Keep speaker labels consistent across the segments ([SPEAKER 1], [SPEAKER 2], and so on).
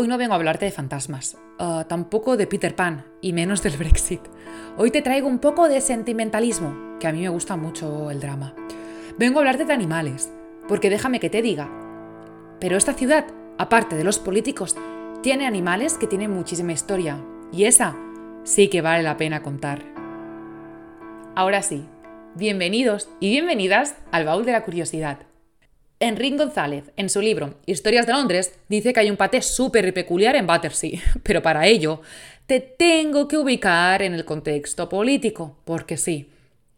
[SPEAKER 1] Hoy no vengo a hablarte de fantasmas, uh, tampoco de Peter Pan, y menos del Brexit. Hoy te traigo un poco de sentimentalismo, que a mí me gusta mucho el drama. Vengo a hablarte de animales, porque déjame que te diga, pero esta ciudad, aparte de los políticos, tiene animales que tienen muchísima historia, y esa sí que vale la pena contar. Ahora sí, bienvenidos y bienvenidas al baúl de la curiosidad. Enrique González, en su libro Historias de Londres, dice que hay un paté súper peculiar en Battersea, pero para ello te tengo que ubicar en el contexto político, porque sí,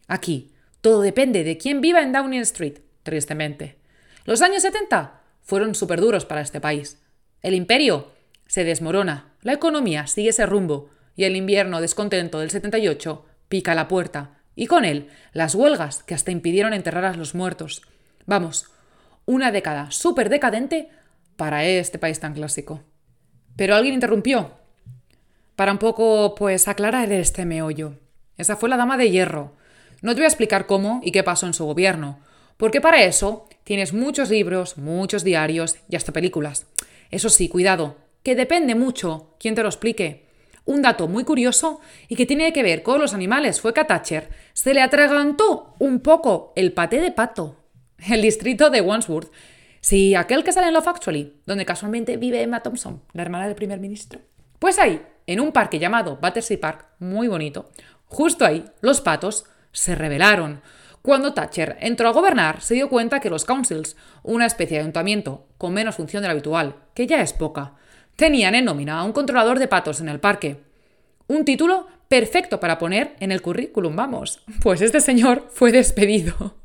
[SPEAKER 1] aquí todo depende de quién viva en Downing Street, tristemente. Los años 70 fueron súper duros para este país. El imperio se desmorona, la economía sigue ese rumbo y el invierno descontento del 78 pica la puerta, y con él las huelgas que hasta impidieron enterrar a los muertos. Vamos, una década súper decadente para este país tan clásico. Pero alguien interrumpió. Para un poco, pues, aclarar este meollo. Esa fue la dama de hierro. No te voy a explicar cómo y qué pasó en su gobierno, porque para eso tienes muchos libros, muchos diarios y hasta películas. Eso sí, cuidado, que depende mucho quién te lo explique. Un dato muy curioso y que tiene que ver con los animales fue que a Thatcher se le atragantó un poco el paté de pato el distrito de Wandsworth. Sí, aquel que sale en Love Actually, donde casualmente vive Emma Thompson, la hermana del primer ministro. Pues ahí, en un parque llamado Battersea Park, muy bonito, justo ahí, los patos se rebelaron. Cuando Thatcher entró a gobernar, se dio cuenta que los councils, una especie de ayuntamiento con menos función de la habitual, que ya es poca, tenían en nómina a un controlador de patos en el parque. Un título perfecto para poner en el currículum, vamos. Pues este señor fue despedido.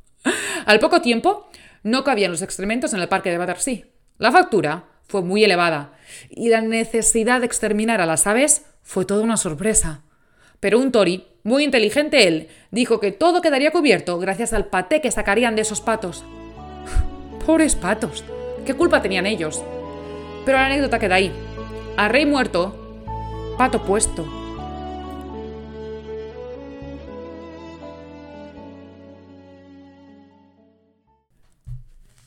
[SPEAKER 1] Al poco tiempo, no cabían los excrementos en el parque de Battersea. La factura fue muy elevada y la necesidad de exterminar a las aves fue toda una sorpresa. Pero un Tory, muy inteligente él, dijo que todo quedaría cubierto gracias al paté que sacarían de esos patos. Pobres patos, ¿qué culpa tenían ellos? Pero la anécdota queda ahí. A rey muerto, pato puesto.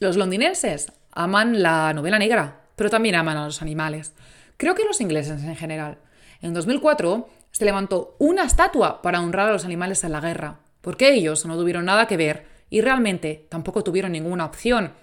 [SPEAKER 1] Los londinenses aman la novela negra, pero también aman a los animales. Creo que los ingleses en general. En 2004 se levantó una estatua para honrar a los animales en la guerra, porque ellos no tuvieron nada que ver y realmente tampoco tuvieron ninguna opción.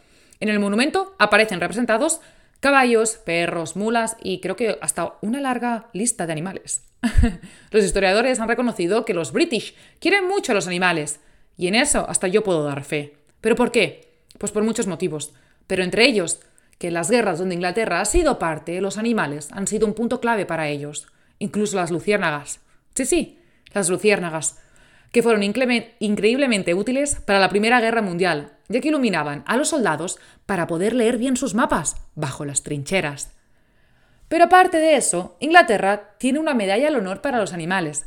[SPEAKER 1] En el monumento aparecen representados caballos, perros, mulas y creo que hasta una larga lista de animales. los historiadores han reconocido que los british quieren mucho a los animales, y en eso hasta yo puedo dar fe. ¿Pero por qué? Pues por muchos motivos, pero entre ellos, que las guerras donde Inglaterra ha sido parte, los animales han sido un punto clave para ellos, incluso las luciérnagas. Sí, sí, las luciérnagas, que fueron increíblemente útiles para la Primera Guerra Mundial, ya que iluminaban a los soldados para poder leer bien sus mapas bajo las trincheras. Pero aparte de eso, Inglaterra tiene una medalla al honor para los animales.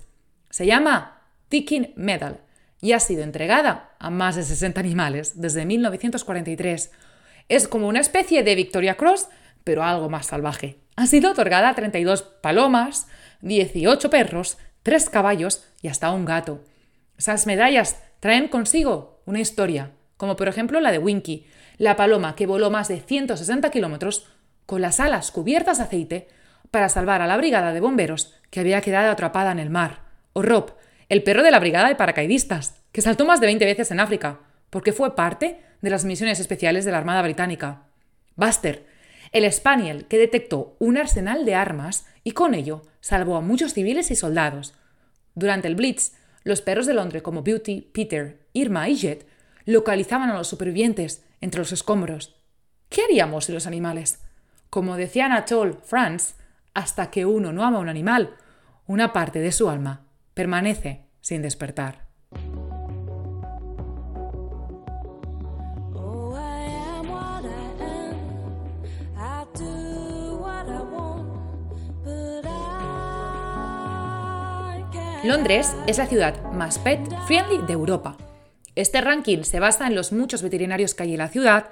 [SPEAKER 1] Se llama Ticking Medal y ha sido entregada a más de 60 animales desde 1943. Es como una especie de Victoria Cross, pero algo más salvaje. Ha sido otorgada a 32 palomas, 18 perros, 3 caballos y hasta un gato. Esas medallas traen consigo una historia, como por ejemplo la de Winky, la paloma que voló más de 160 kilómetros con las alas cubiertas de aceite para salvar a la brigada de bomberos que había quedado atrapada en el mar, o Rob, el perro de la brigada de paracaidistas, que saltó más de 20 veces en África, porque fue parte de las misiones especiales de la Armada Británica. Buster, el Spaniel que detectó un arsenal de armas y con ello salvó a muchos civiles y soldados. Durante el Blitz, los perros de Londres como Beauty, Peter, Irma y Jet localizaban a los supervivientes entre los escombros. ¿Qué haríamos si los animales? Como decía Anatole France, hasta que uno no ama a un animal, una parte de su alma permanece sin despertar. Londres es la ciudad más pet friendly de Europa. Este ranking se basa en los muchos veterinarios que hay en la ciudad,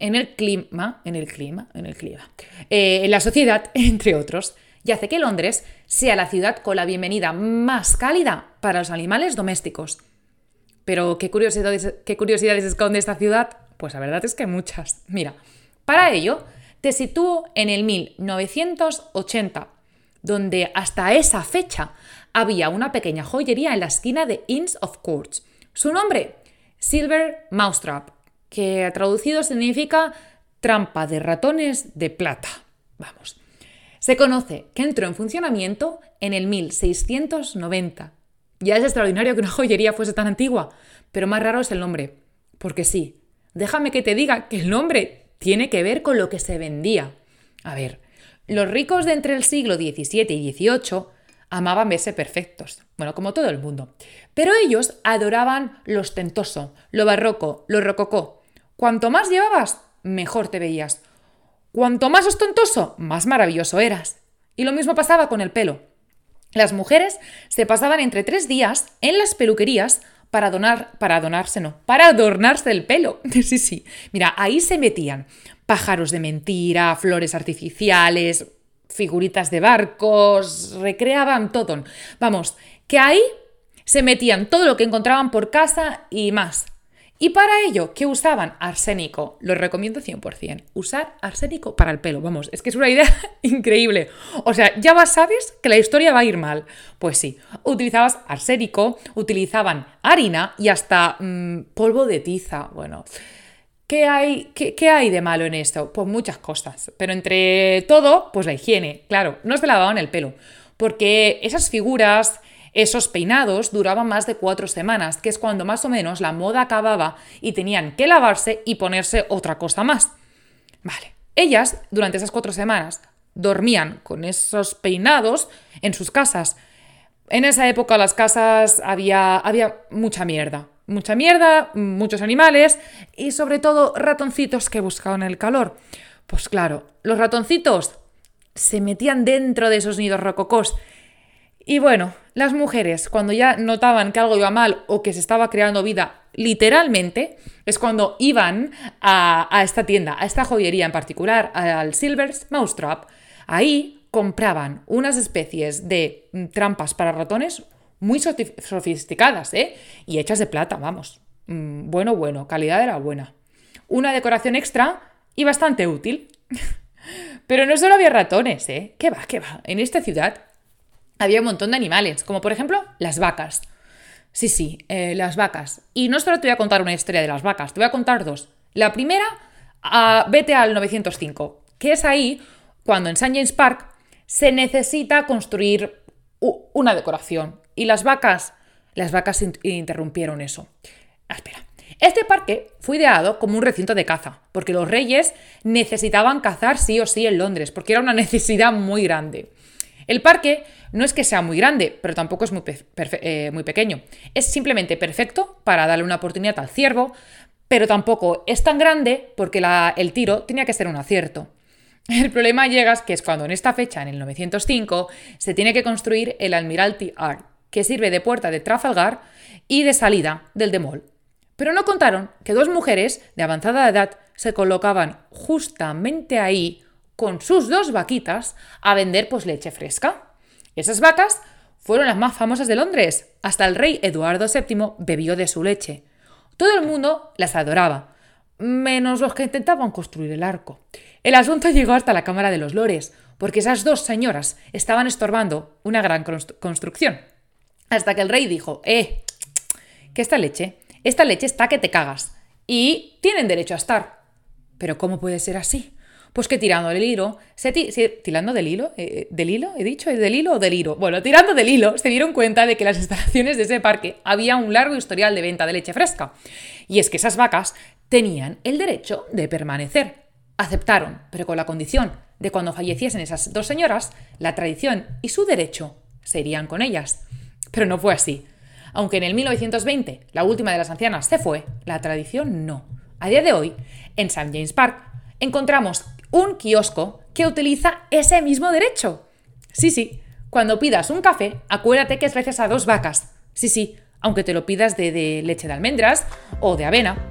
[SPEAKER 1] en el clima, en el clima, en el clima, eh, en la sociedad, entre otros y hace que Londres sea la ciudad con la bienvenida más cálida para los animales domésticos. Pero, ¿qué curiosidades, ¿qué curiosidades esconde esta ciudad? Pues la verdad es que muchas. Mira, para ello te sitúo en el 1980, donde hasta esa fecha había una pequeña joyería en la esquina de Inns of Courts. Su nombre, Silver Mousetrap, que traducido significa trampa de ratones de plata. Vamos. Se conoce que entró en funcionamiento en el 1690. Ya es extraordinario que una joyería fuese tan antigua, pero más raro es el nombre. Porque sí, déjame que te diga que el nombre tiene que ver con lo que se vendía. A ver, los ricos de entre el siglo XVII y XVIII amaban verse perfectos, bueno, como todo el mundo. Pero ellos adoraban lo ostentoso, lo barroco, lo rococó. Cuanto más llevabas, mejor te veías. Cuanto más ostentoso, más maravilloso eras. Y lo mismo pasaba con el pelo. Las mujeres se pasaban entre tres días en las peluquerías para donar, para adornarse, no, para adornarse el pelo. Sí, sí. Mira, ahí se metían pájaros de mentira, flores artificiales, figuritas de barcos, recreaban todo. Vamos, que ahí se metían todo lo que encontraban por casa y más. Y para ello, ¿qué usaban? Arsénico. Lo recomiendo 100%. Usar arsénico para el pelo. Vamos, es que es una idea increíble. O sea, ya vas, sabes que la historia va a ir mal. Pues sí, utilizabas arsénico, utilizaban harina y hasta mm, polvo de tiza. Bueno, ¿Qué hay, qué, hay, de malo en esto? Pues muchas cosas. Pero entre todo, pues la higiene. Claro, no se lavaban el pelo. Porque esas figuras, esos peinados duraban más de cuatro semanas, que es cuando más o menos la moda acababa y tenían que lavarse y ponerse otra cosa más. Vale. Ellas, durante esas cuatro semanas, dormían con esos peinados en sus casas. En esa época las casas había, había mucha mierda mucha mierda, muchos animales y sobre todo ratoncitos que buscaban el calor. Pues claro, los ratoncitos se metían dentro de esos nidos rococós. Y bueno, las mujeres, cuando ya notaban que algo iba mal o que se estaba creando vida literalmente, es cuando iban a, esta tienda, a esta joyería en particular, al Silver's Mousetrap. Ahí compraban unas especies de trampas para ratones muy sofisticadas, ¿eh? Y hechas de plata, vamos. Mm, bueno, bueno, calidad de la buena. Una decoración extra y bastante útil. Pero no solo había ratones, ¿eh? ¿Qué va, qué va? En esta ciudad había un montón de animales, como por ejemplo las vacas. Sí, sí, eh, las vacas. Y no solo te voy a contar una historia de las vacas, te voy a contar dos. La primera, vete al 905, que es ahí cuando en St. James Park se necesita construir una decoración. Y las vacas, las vacas interrumpieron eso. Ah, espera. Este parque fue ideado como un recinto de caza, porque los reyes necesitaban cazar sí o sí en Londres, porque era una necesidad muy grande. El parque no es que sea muy grande, pero tampoco es muy, eh, muy pequeño. Es simplemente perfecto para darle una oportunidad al ciervo, pero tampoco es tan grande porque el tiro tenía que ser un acierto. El problema llega que es cuando en esta fecha, en el 905, se tiene que construir el Admiralty Arch, que sirve de puerta de Trafalgar y de salida del Demol. Pero no contaron que dos mujeres de avanzada edad se colocaban justamente ahí con sus dos vaquitas a vender pues leche fresca. Esas vacas fueron las más famosas de Londres. Hasta el rey Eduardo VII bebió de su leche. Todo el mundo las adoraba, menos los que intentaban construir el arco. El asunto llegó hasta la Cámara de los Lores, porque esas dos señoras estaban estorbando una gran construcción. Hasta que el rey dijo, eh, que esta leche, esta leche está que te cagas. Y tienen derecho a estar. Pero ¿cómo puede ser así? Pues que tirando del hilo, se tirando del hilo, eh, eh, del hilo, he dicho, ¿es del hilo o del hilo? Bueno, tirando del hilo, se dieron cuenta de que las instalaciones de ese parque había un largo historial de venta de leche fresca. Y es que esas vacas tenían el derecho de permanecer. Aceptaron, pero con la condición de cuando falleciesen esas dos señoras, la tradición y su derecho serían con ellas. Pero no fue así. Aunque en el 1920 la última de las ancianas se fue, la tradición no. A día de hoy, en St. James Park, encontramos un kiosco que utiliza ese mismo derecho. Sí, sí, cuando pidas un café, acuérdate que es gracias a dos vacas. Sí, sí, aunque te lo pidas de, de leche de almendras o de avena.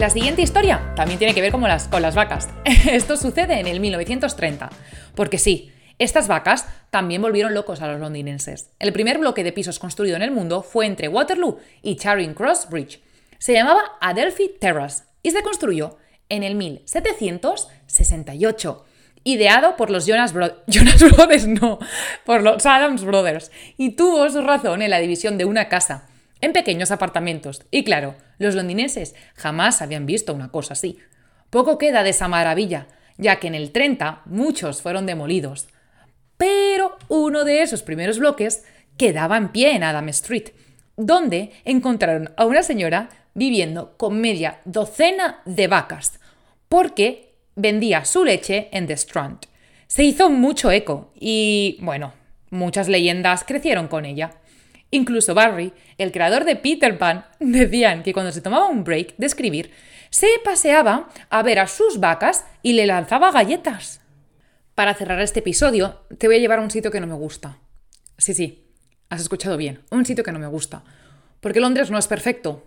[SPEAKER 1] La siguiente historia también tiene que ver con las, con las vacas. Esto sucede en el 1930. Porque sí, estas vacas también volvieron locos a los londinenses. El primer bloque de pisos construido en el mundo fue entre Waterloo y Charing Cross Bridge. Se llamaba Adelphi Terrace y se construyó en el 1768 ideado por los Jonas, Jonas Brothers, no, por los Adams Brothers, y tuvo su razón en la división de una casa, en pequeños apartamentos. Y claro, los londinenses jamás habían visto una cosa así. Poco queda de esa maravilla, ya que en el 30 muchos fueron demolidos. Pero uno de esos primeros bloques quedaba en pie en Adam Street, donde encontraron a una señora viviendo con media docena de vacas, porque vendía su leche en The Strand. Se hizo mucho eco y, bueno, muchas leyendas crecieron con ella. Incluso Barry, el creador de Peter Pan, decían que cuando se tomaba un break de escribir, se paseaba a ver a sus vacas y le lanzaba galletas. Para cerrar este episodio, te voy a llevar a un sitio que no me gusta. Sí, sí, has escuchado bien, un sitio que no me gusta. Porque Londres no es perfecto,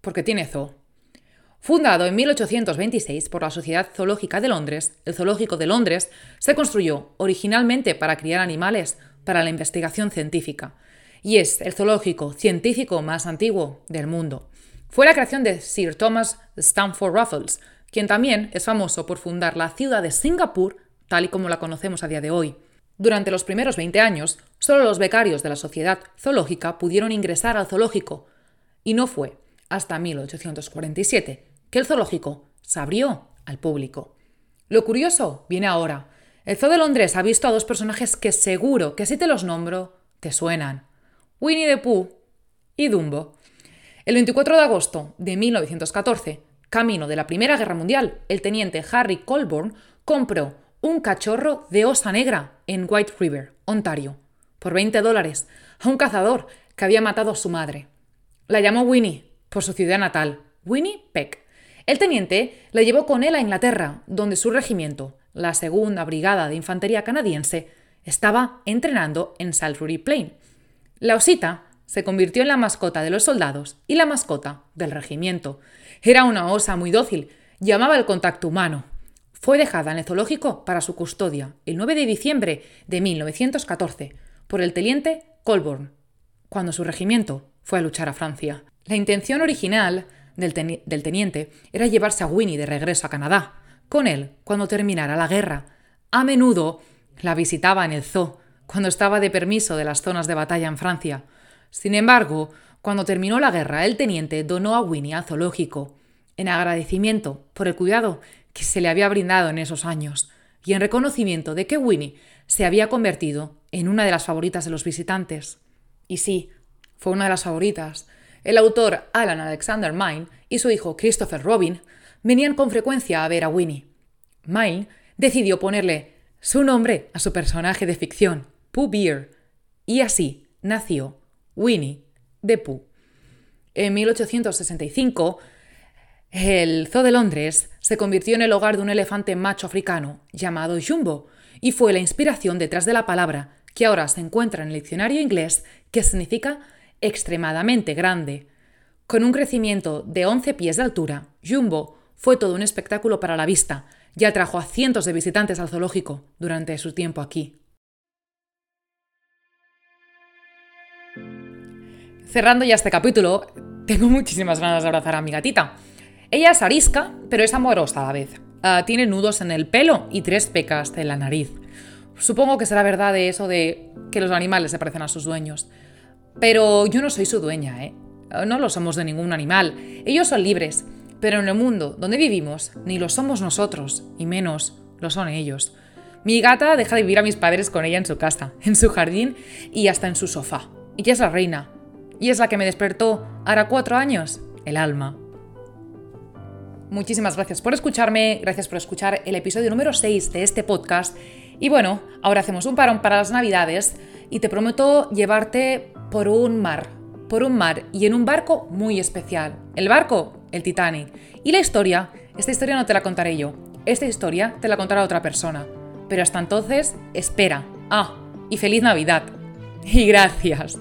[SPEAKER 1] porque tiene zoo. Fundado en 1826 por la Sociedad Zoológica de Londres, el Zoológico de Londres se construyó originalmente para criar animales para la investigación científica y es el zoológico científico más antiguo del mundo. Fue la creación de Sir Thomas Stamford Raffles, quien también es famoso por fundar la ciudad de Singapur tal y como la conocemos a día de hoy. Durante los primeros 20 años, solo los becarios de la Sociedad Zoológica pudieron ingresar al zoológico, y no fue hasta 1847 que el zoológico se abrió al público. Lo curioso viene ahora. El Zoo de Londres ha visto a dos personajes que seguro que si te los nombro, te suenan. Winnie the Pooh y Dumbo. El 24 de agosto de 1914, camino de la Primera Guerra Mundial, el teniente Harry Colborne compró un cachorro de osa negra en White River, Ontario, por 20 dólares, a un cazador que había matado a su madre. La llamó Winnie, por su ciudad natal, Winnie Peck. El teniente la llevó con él a Inglaterra, donde su regimiento, la Segunda Brigada de Infantería Canadiense, estaba entrenando en Salisbury Plain. La osita se convirtió en la mascota de los soldados y la mascota del regimiento. Era una osa muy dócil, llamaba el contacto humano. Fue dejada en el zoológico para su custodia el 9 de diciembre de 1914 por el teniente Colborne, cuando su regimiento fue a luchar a Francia. La intención original del, teniente era llevarse a Winnie de regreso a Canadá, con él cuando terminara la guerra. A menudo la visitaba en el zoo, cuando estaba de permiso de las zonas de batalla en Francia. Sin embargo, cuando terminó la guerra, el teniente donó a Winnie al zoológico, en agradecimiento por el cuidado que se le había brindado en esos años, y en reconocimiento de que Winnie se había convertido en una de las favoritas de los visitantes. Y sí, fue una de las favoritas, el autor Alan Alexander Mine y su hijo Christopher Robin venían con frecuencia a ver a Winnie. Mine decidió ponerle su nombre a su personaje de ficción, Pooh Bear, y así nació Winnie the Pooh. En 1865, el Zoo de Londres se convirtió en el hogar de un elefante macho africano llamado Jumbo y fue la inspiración detrás de la palabra que ahora se encuentra en el diccionario inglés que significa extremadamente grande. Con un crecimiento de 11 pies de altura, Jumbo fue todo un espectáculo para la vista y atrajo a cientos de visitantes al zoológico durante su tiempo aquí. Cerrando ya este capítulo, tengo muchísimas ganas de abrazar a mi gatita. Ella es arisca, pero es amorosa a la vez. Ah, tiene nudos en el pelo y tres pecas en la nariz. Supongo que será verdad de eso de que los animales se parecen a sus dueños. Pero yo no soy su dueña, ¿eh? No lo somos de ningún animal. Ellos son libres, pero en el mundo donde vivimos ni lo somos nosotros, y menos lo son ellos. Mi gata deja de vivir a mis padres con ella en su casa, en su jardín y hasta en su sofá. Y es la reina. Y es la que me despertó, hará cuatro años, el alma. Muchísimas gracias por escucharme, gracias por escuchar el episodio número 6 de este podcast. Y bueno, ahora hacemos un parón para las navidades y te prometo llevarte por un mar, por un mar y en un barco muy especial. El barco, el Titanic. Y la historia, esta historia no te la contaré yo, esta historia te la contará otra persona. Pero hasta entonces, espera. Ah, y feliz Navidad. Y gracias.